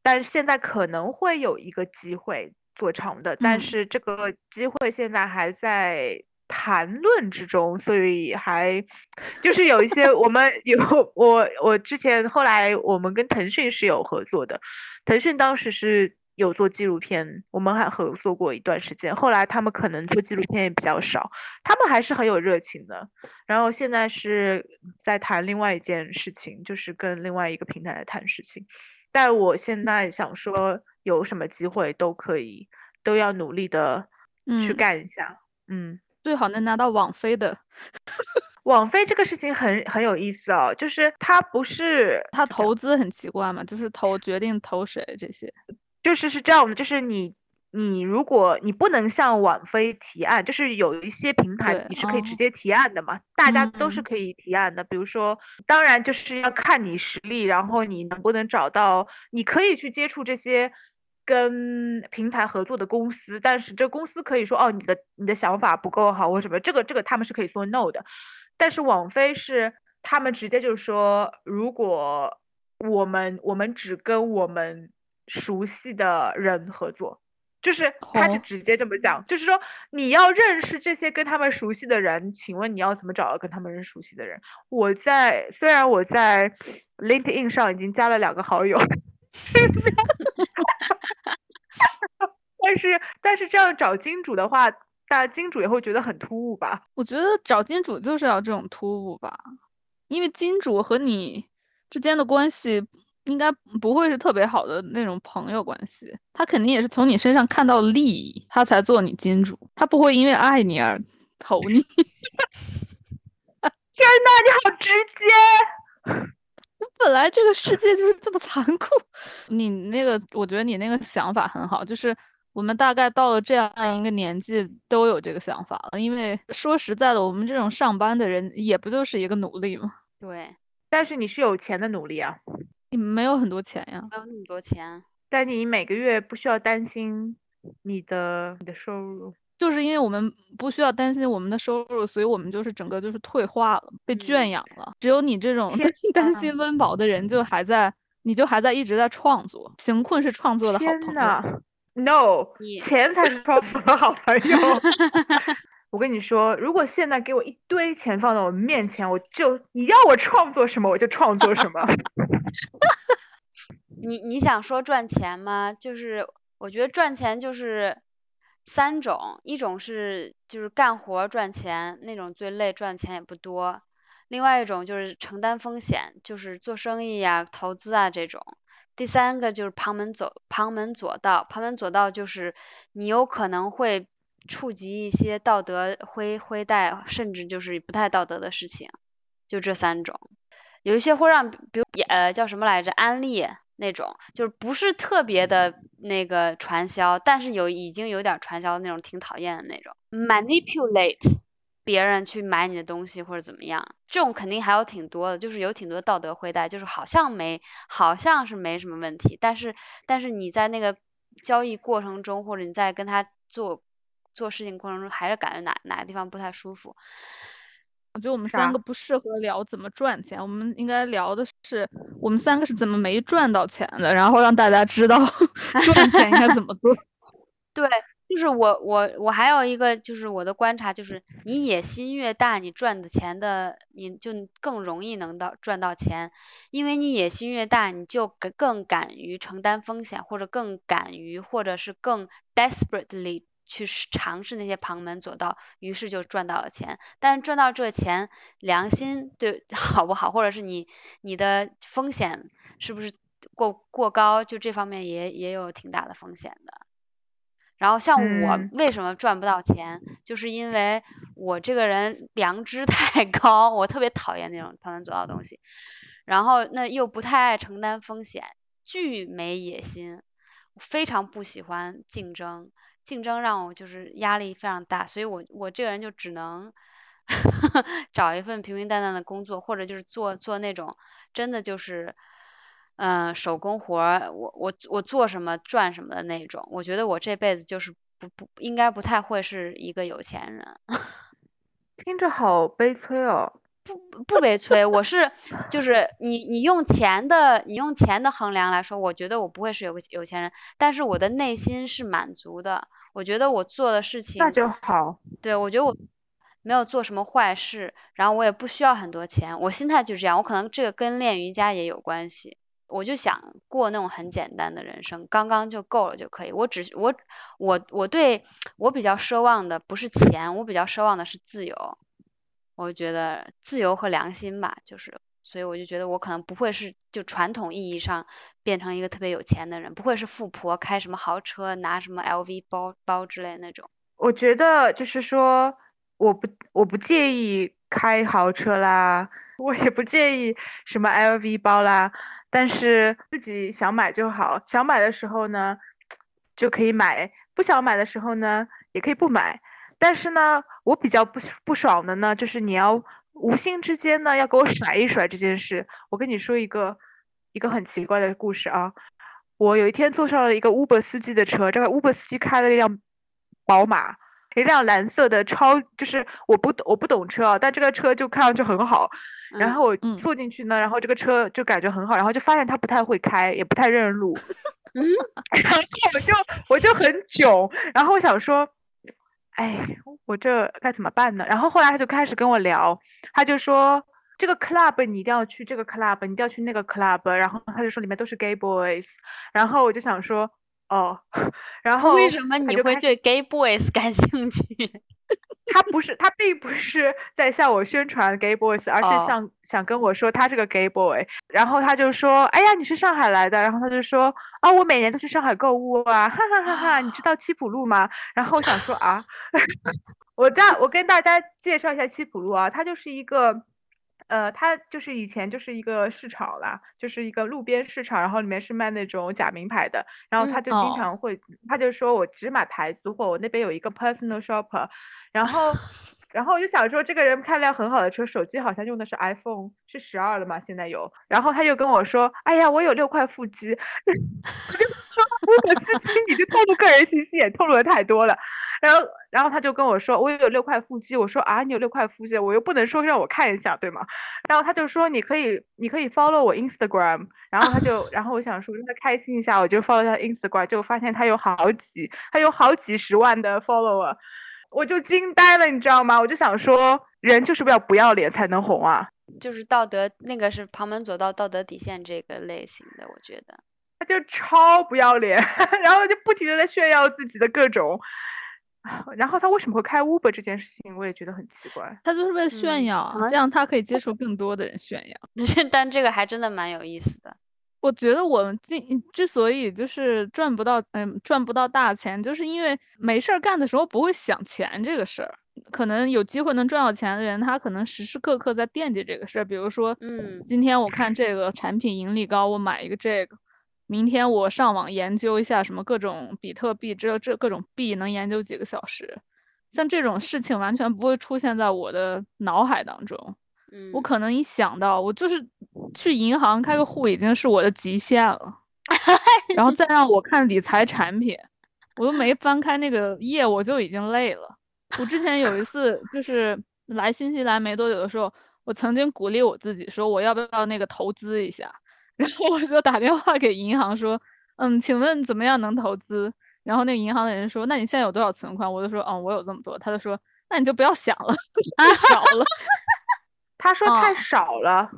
但是现在可能会有一个机会做长的，但嗯是这个机会现在还在谈论之中，所以还就是有一些我们有 我我之前后来我们跟腾讯是有合作的，腾讯当时是有做纪录片，我们还合作过一段时间，后来他们可能做纪录片也比较少，他们还是很有热情的。然后现在是在谈另外一件事情，就是跟另外一个平台来谈事情。但我现在想说，有什么机会都可以，都要努力的去嗯干一下。嗯，最好能拿到网飞的，网飞这个事情很很有意思哦，就是它不是他投资很奇怪嘛，就是投决定投谁这些。就是是这样的，就是你你如果你不能向网飞提案，就是有一些平台你是可以直哦接提案的嘛，大家都是嗯可以提案的。比如说，当然就是要看你实力，然后你能不能找到，你可以去接触这些跟平台合作的公司，但是这公司可以说哦，你的你的想法不够好或什么，这个这个他们是可以说 no 的。但是网飞是他们直接就是说，如果我们我们只跟我们熟悉的人合作，就是他是哦直接这么讲，就是说你要认识这些跟他们熟悉的人，请问你要怎么找到跟他们人熟悉的人？我在虽然我在 LinkedIn 上已经加了两个好友，但是但是这样找金主的话，大金主也会觉得很突兀吧？我觉得找金主就是要这种突兀吧，因为金主和你之间的关系应该不会是特别好的那种朋友关系，他肯定也是从你身上看到利益，他才做你金主，他不会因为爱你而投你。天呐，你好直接！本来这个世界就是这么残酷。你那个，我觉得你那个想法很好，就是我们大概到了这样一个年纪都有这个想法了。因为说实在的，我们这种上班的人也不就是一个努力嘛？对，但是你是有钱的努力啊，你没有很多钱呀。没有那么多钱。但你每个月不需要担心你的你的收入。就是因为我们不需要担心我们的收入，所以我们就是整个就是退化了，被圈嗯养了。只有你这种天担心温饱的人，就还在，你就还在一直在创作。贫困是创作的好朋友。呐 No，你钱才是创作的好朋友。我跟你说，如果现在给我一堆钱放在我面前，我就你要我创作什么我就创作什么。你你想说赚钱吗？就是我觉得赚钱就是三种，一种是就是干活赚钱，那种最累，赚钱也不多；另外一种就是承担风险，就是做生意呀、投资啊这种；第三个就是旁门左旁门左道，旁门左道就是你有可能会触及一些道德灰灰带，甚至就是不太道德的事情，就这三种。有一些会让，比如呃叫什么来着，安利那种，就是不是特别的那个传销，但是有已经有点传销的那种，挺讨厌的那种，manipulate 别人去买你的东西或者怎么样，这种肯定还有挺多的，就是有挺多道德灰带，就是好像没好像是没什么问题，但是但是你在那个交易过程中，或者你在跟他做做事情过程中，还是感觉哪哪个地方不太舒服。我觉得我们三个不适合聊怎么赚钱，我们应该聊的是我们三个是怎么没赚到钱的，然后让大家知道 赚钱应该怎么做。对，就是我我我还有一个就是我的观察就是，你野心越大，你赚的钱的你就更容易能到赚到钱，因为你野心越大，你就更敢于承担风险，或者更敢于或者是更 desperately 去尝试那些旁门左道，于是就赚到了钱。但赚到这钱，良心对 好不好，或者是你你的风险是不是过过高，就这方面也也有挺大的风险的。然后像我为什么赚不到钱，就是因为我这个人良知 太高，我特别讨厌那种旁门左道的东西。然后那又不太爱承担风险，巨没野心，非常不喜欢竞争，竞争让我就是压力非常大，所以我我这个人就只能 找一份平平淡淡的工作，或者就是做做那种真的就是嗯手工活儿，我我我做什么赚什么的那种。我觉得我这辈子就是不不应该不太会是一个有钱人。听着好悲催哦。不不悲催，我是就是你你用钱的你用钱的衡量来说，我觉得我不会是有个有钱人，但是我的内心是满足的。我觉得我做的事情那就好。对，我觉得我没有做什么坏事，然后我也不需要很多钱，我心态就这样。我可能这个跟练瑜伽也有关系，我就想过那种很简单的人生，刚刚就够了就可以。我只我我我对我比较奢望的不是钱，我比较奢望的是自由。我觉得自由和良心吧，就是，所以我就觉得我可能不会是就传统意义上变成一个特别有钱的人，不会是富婆开什么豪车，拿什么 LV 包包之类那种。我觉得就是说，我不我不介意开豪车啦，我也不介意什么 LV 包啦，但是自己想买就好，想买的时候呢就可以买，不想买的时候呢也可以不买。但是呢，我比较不不爽的呢，就是你要无心之间呢要给我甩一甩这件事。我跟你说一个一个很奇怪的故事啊，我有一天坐上了一个 Uber 司机的车，这个 Uber 司机开了一辆宝马，一辆蓝色的超，就是我不我不懂车啊，但这个车就看上去很好。然后我坐进去呢，然后这个车就感觉很好，然后就发现他不太会开，也不太认路。嗯，然后我就我就很囧，然后我想说。哎，我这该怎么办呢？然后后来他就开始跟我聊，他就说这个 club 你一定要去，这个 club 你一定要去那个 club，然后他就说里面都是 gay boys，然后我就想说哦，然后为什么你会对 gay boys 感兴趣？他不是，他并不是在向我宣传 gay boys，而是想想跟我说他是个 gay boy。然后他就说，哎呀，你是上海来的？然后他就说，啊，我每年都去上海购物啊，哈哈哈哈！你知道七浦路吗？然后我想说啊，我大我跟大家介绍一下七浦路啊，它就是一个。呃，它就是以前就是一个市场啦，就是一个路边市场，然后里面是卖那种假名牌的，然后他就经常会，他就说我只买牌子货，我那边有一个 personal shopper，然后，然后我就想说这个人开辆很好的车，手机好像用的是 iPhone，是十二了吗？现在有，然后他又跟我说，哎呀，我有六块腹肌，我的司机，你这透露个人信息也透露的太多了。然后，然后他就跟我说，我有六块腹肌。我说啊，你有六块腹肌，我又不能说让我看一下，对吗？然后他就说，你可以，你可以 follow 我 Instagram。然后他就，然后我想说让他开心一下，我就 follow 他 Instagram，就发现他有好几，他有好几十万的 follower，我就惊呆了，你知道吗？我就想说，人就是要不要脸才能红啊？就是道德那个是旁门左道、道德底线这个类型的，我觉得他就超不要脸，然后就不停的在炫耀自己的各种。然后他为什么会开 Uber 这件事情，我也觉得很奇怪。他就是为了炫耀，这样他可以接触更多的人炫耀。但这个还真的蛮有意思的。我觉得我们进之所以就是赚不到，嗯，赚不到大钱，就是因为没事儿干的时候不会想钱这个事儿。可能有机会能赚到钱的人，他可能时时刻刻在惦记这个事儿。比如说，嗯，今天我看这个产品盈利高，我买一个这个。明天我上网研究一下什么各种比特币，这这各种币能研究几个小时，像这种事情完全不会出现在我的脑海当中。嗯，我可能一想到我就是去银行开个户已经是我的极限了，然后再让我看理财产品，我都没翻开那个页我就已经累了。我之前有一次就是来新西兰没多久的时候，我曾经鼓励我自己说我要不要那个投资一下。然后我就打电话给银行说，嗯，请问怎么样能投资？然后那个银行的人说，那你现在有多少存款？我就说，嗯，我有这么多。他就说，那你就不要想了，太少了。他说太少了。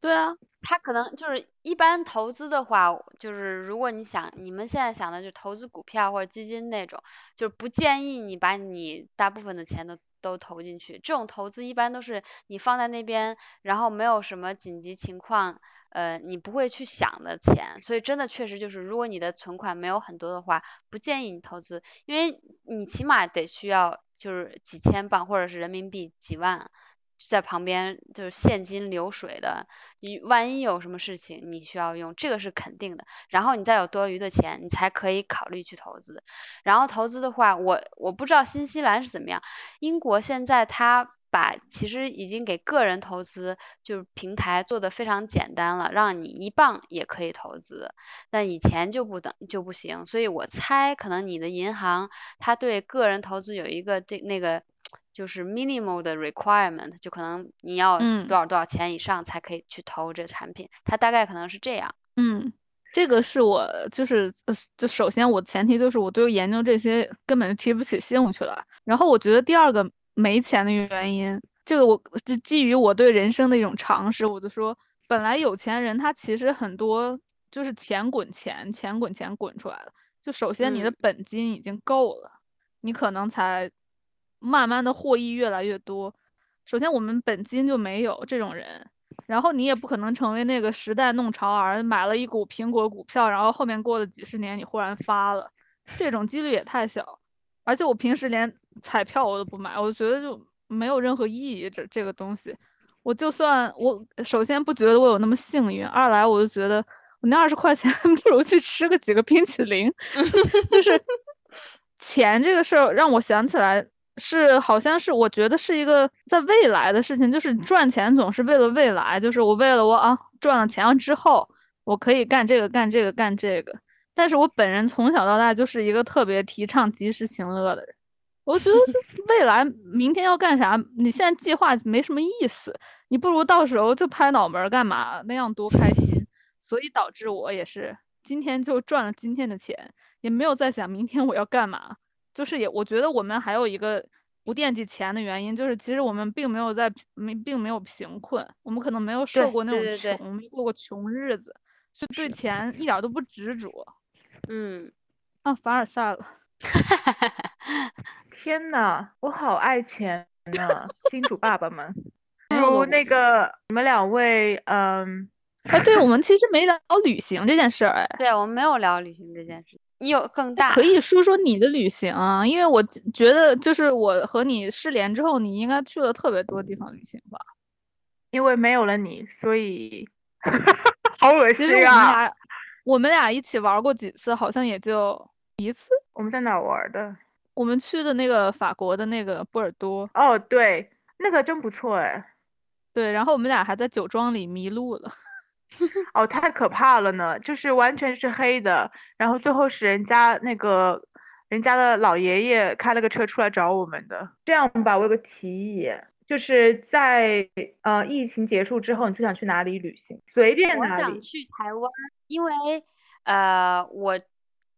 对啊，他可能就是一般投资的话，就是如果你想你们现在想的就投资股票或者基金那种，就是不建议你把你大部分的钱都都投进去。这种投资一般都是你放在那边，然后没有什么紧急情况，呃，你不会去想的钱。所以真的确实就是，如果你的存款没有很多的话，不建议你投资，因为你起码得需要就是几千镑或者是人民币几万。在旁边就是现金流水的，你万一有什么事情你需要用，这个是肯定的。然后你再有多余的钱，你才可以考虑去投资。然后投资的话，我我不知道新西兰是怎么样，英国现在它把其实已经给个人投资就是平台做的非常简单了，让你一磅也可以投资。那以前就不等就不行，所以我猜可能你的银行它对个人投资有一个这那个。就是 minimal 的 requirement，就可能你要多少多少钱以上才可以去投这个产品，它大概可能是这样。嗯，这个是我就是就首先我前提就是我对研究这些根本就提不起兴趣了。然后我觉得第二个没钱的原因，这个我就基于我对人生的一种常识，我就说本来有钱人他其实很多就是钱滚钱，钱滚钱滚出来的。就首先你的本金已经够了，你可能才。慢慢的获益越来越多。首先，我们本金就没有这种人，然后你也不可能成为那个时代弄潮儿，买了一股苹果股票，然后后面过了几十年你忽然发了，这种几率也太小。而且我平时连彩票我都不买，我觉得就没有任何意义。这这个东西，我就算我首先不觉得我有那么幸运，二来我就觉得我那二十块钱 不如去吃个几个冰淇淋。就是 钱这个事儿让我想起来。是，好像是，我觉得是一个在未来的事情，就是赚钱总是为了未来，就是我为了我啊赚了钱之后，我可以干这个干这个干这个。但是我本人从小到大就是一个特别提倡及时行乐的人，我觉得就 未来明天要干啥，你现在计划没什么意思，你不如到时候就拍脑门干嘛，那样多开心。所以导致我也是今天就赚了今天的钱，也没有在想明天我要干嘛。就是也，我觉得我们还有一个不惦记钱的原因，就是其实我们并没有在没并没有贫困，我们可能没有受过那种穷，没过过穷日子，就对钱一点都不执着。嗯，啊，凡尔赛了。天呐，我好爱钱呢，金主爸爸们。如那个你们两位，嗯，哎，对我们其实没聊旅行这件事儿，哎，对我们没有聊旅行这件事。你有更大可以说说你的旅行啊，因为我觉得就是我和你失联之后，你应该去了特别多地方旅行吧？因为没有了你，所以 好恶心啊！其实我们俩我们俩一起玩过几次，好像也就一次。我们在哪玩的？我们去的那个法国的那个波尔多。哦，对，那个真不错哎。对，然后我们俩还在酒庄里迷路了。哦，太可怕了呢！就是完全是黑的，然后最后是人家那个人家的老爷爷开了个车出来找我们的。这样吧，我有个提议，就是在呃疫情结束之后，你最想去哪里旅行？随便哪里。我想去台湾，因为呃我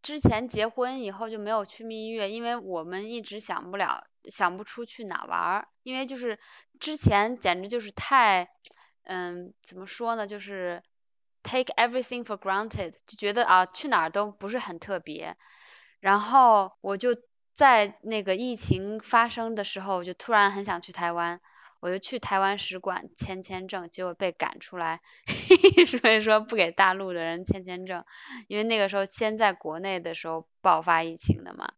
之前结婚以后就没有去蜜月，因为我们一直想不了想不出去哪玩儿，因为就是之前简直就是太。嗯，怎么说呢？就是 take everything for granted，就觉得啊，去哪儿都不是很特别。然后我就在那个疫情发生的时候，就突然很想去台湾，我就去台湾使馆签签证，结果被赶出来，所以说不给大陆的人签签证，因为那个时候先在国内的时候爆发疫情的嘛。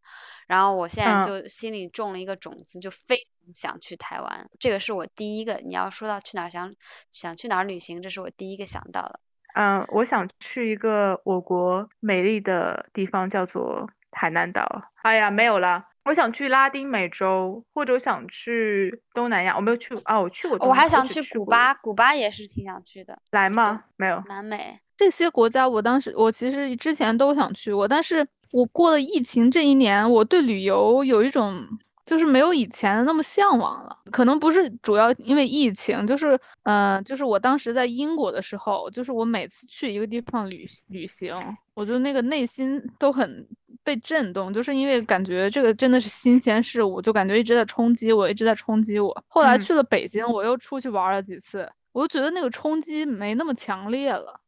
然后我现在就心里种了一个种子，就非常想去台湾。这个是我第一个。你要说到去哪儿想想去哪儿旅行，这是我第一个想到的。嗯，我想去一个我国美丽的地方，叫做海南岛。哎呀，没有了。我想去拉丁美洲，或者想去东南亚。我没有去啊，我去过。我还想去古巴，古巴也是挺想去的。来吗？没有。南美这些国家，我当时我其实之前都想去过，但是。我过了疫情这一年，我对旅游有一种就是没有以前那么向往了。可能不是主要因为疫情，就是嗯，就是我当时在英国的时候，就是我每次去一个地方旅旅行，我就那个内心都很被震动，就是因为感觉这个真的是新鲜事物，就感觉一直在冲击我，一直在冲击我。后来去了北京，我又出去玩了几次，我就觉得那个冲击没那么强烈了。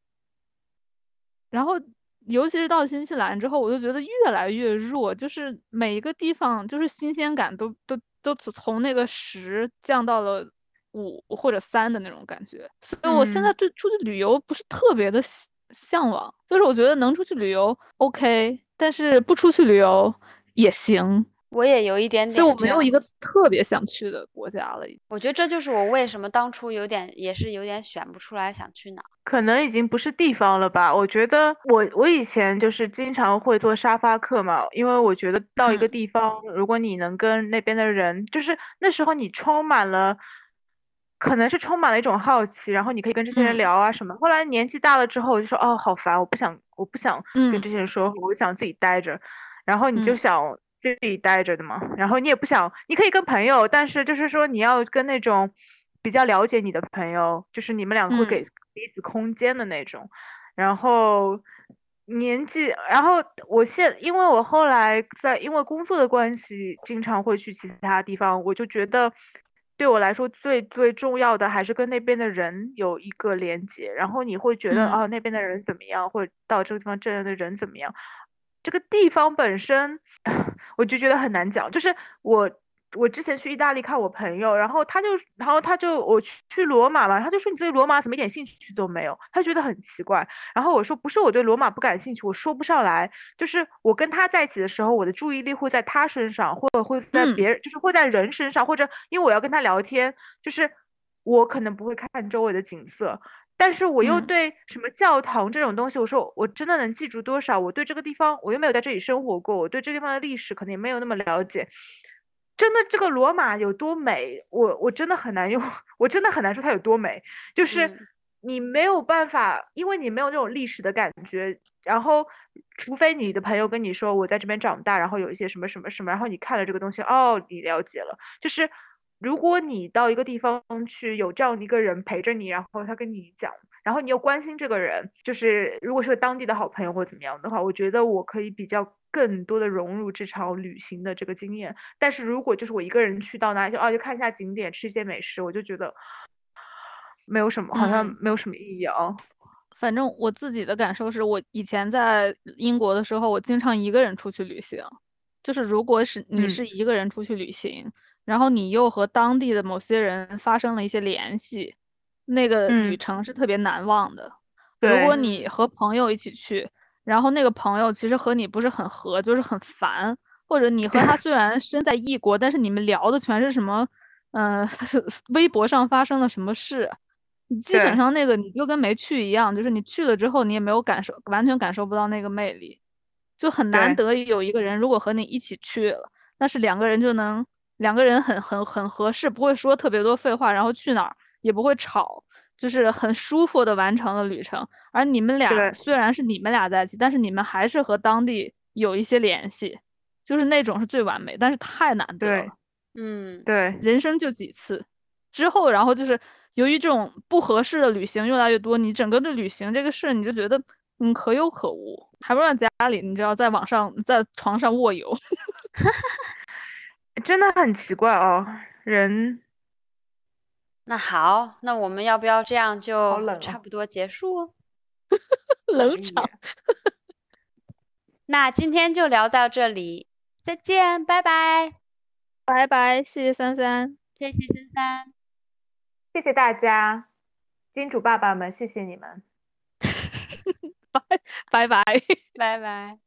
然后，尤其是到新西兰之后，我就觉得越来越弱，就是每一个地方就是新鲜感都都都从那个十降到了五或者三的那种感觉。所以我现在对出去旅游不是特别的向往，就是我觉得能出去旅游 OK，但是不出去旅游也行。我也有一点点，所以我没有一个特别想去的国家了。我觉得这就是我为什么当初有点也是有点选不出来想去哪。可能已经不是地方了吧？我觉得我我以前就是经常会做沙发客嘛，因为我觉得到一个地方，如果你能跟那边的人，就是那时候你充满了，可能是充满了一种好奇，然后你可以跟这些人聊啊什么。后来年纪大了之后，我就说哦，好烦，我不想我不想跟这些人说，我想自己待着。然后你就想。自己待着的嘛，然后你也不想，你可以跟朋友，但是就是说你要跟那种比较了解你的朋友，就是你们两个会给彼此空间的那种。然后年纪，然后我现因为我后来在因为工作的关系，经常会去其他地方，我就觉得对我来说最最重要的还是跟那边的人有一个连接。然后你会觉得哦，那边的人怎么样，或者到这个地方这样的人怎么样。这个地方本身，我就觉得很难讲。就是我，我之前去意大利看我朋友，然后他就，然后他就我去去罗马嘛，他就说你对罗马怎么一点兴趣都没有？他觉得很奇怪。然后我说不是我对罗马不感兴趣，我说不上来。就是我跟他在一起的时候，我的注意力会在他身上，或者会在别人，就是会在人身上，或者因为我要跟他聊天，就是我可能不会看周围的景色。但是我又对什么教堂这种东西，我说我真的能记住多少？我对这个地方，我又没有在这里生活过，我对这地方的历史可能也没有那么了解。真的，这个罗马有多美，我我真的很难用，我真的很难说它有多美。就是你没有办法，因为你没有那种历史的感觉。然后，除非你的朋友跟你说我在这边长大，然后有一些什么什么什么，然后你看了这个东西，哦，你了解了，就是。如果你到一个地方去，有这样一个人陪着你，然后他跟你讲，然后你又关心这个人，就是如果是个当地的好朋友或怎么样的话，我觉得我可以比较更多的融入这场旅行的这个经验。但是如果就是我一个人去到哪里就啊就看一下景点，吃一些美食，我就觉得没有什么，好像没有什么意义啊。反正我自己的感受是我以前在英国的时候，我经常一个人出去旅行，就是如果是你是一个人出去旅行。然后你又和当地的某些人发生了一些联系，那个旅程是特别难忘的。如果你和朋友一起去，然后那个朋友其实和你不是很合，就是很烦，或者你和他 虽然身在异国，但是你们聊的全是什么，嗯，微博上发生了什么事，基本上那个你就跟没去一样，就是你去了之后你也没有感受，完全感受不到那个魅力，就很难得有一个人如果和你一起去了，那是两个人就能。两个人很很很合适，不会说特别多废话，然后去哪儿也不会吵，就是很舒服的完成了旅程。而你们俩虽然是你们俩在一起，但是你们还是和当地有一些联系，就是那种是最完美，但是太难得了。嗯，对，人生就几次，之后然后就是由于这种不合适的旅行越来越多，你整个的旅行这个事你就觉得嗯可有可无，还不如在家里，你知道在网上在床上卧游。真的很奇怪哦，人。那好，那我们要不要这样就差不多结束？冷场。那今天就聊到这里，再见，拜拜。拜拜，谢谢三三，谢谢三三，谢谢大家，金主爸爸们，谢谢你们。拜拜拜拜拜。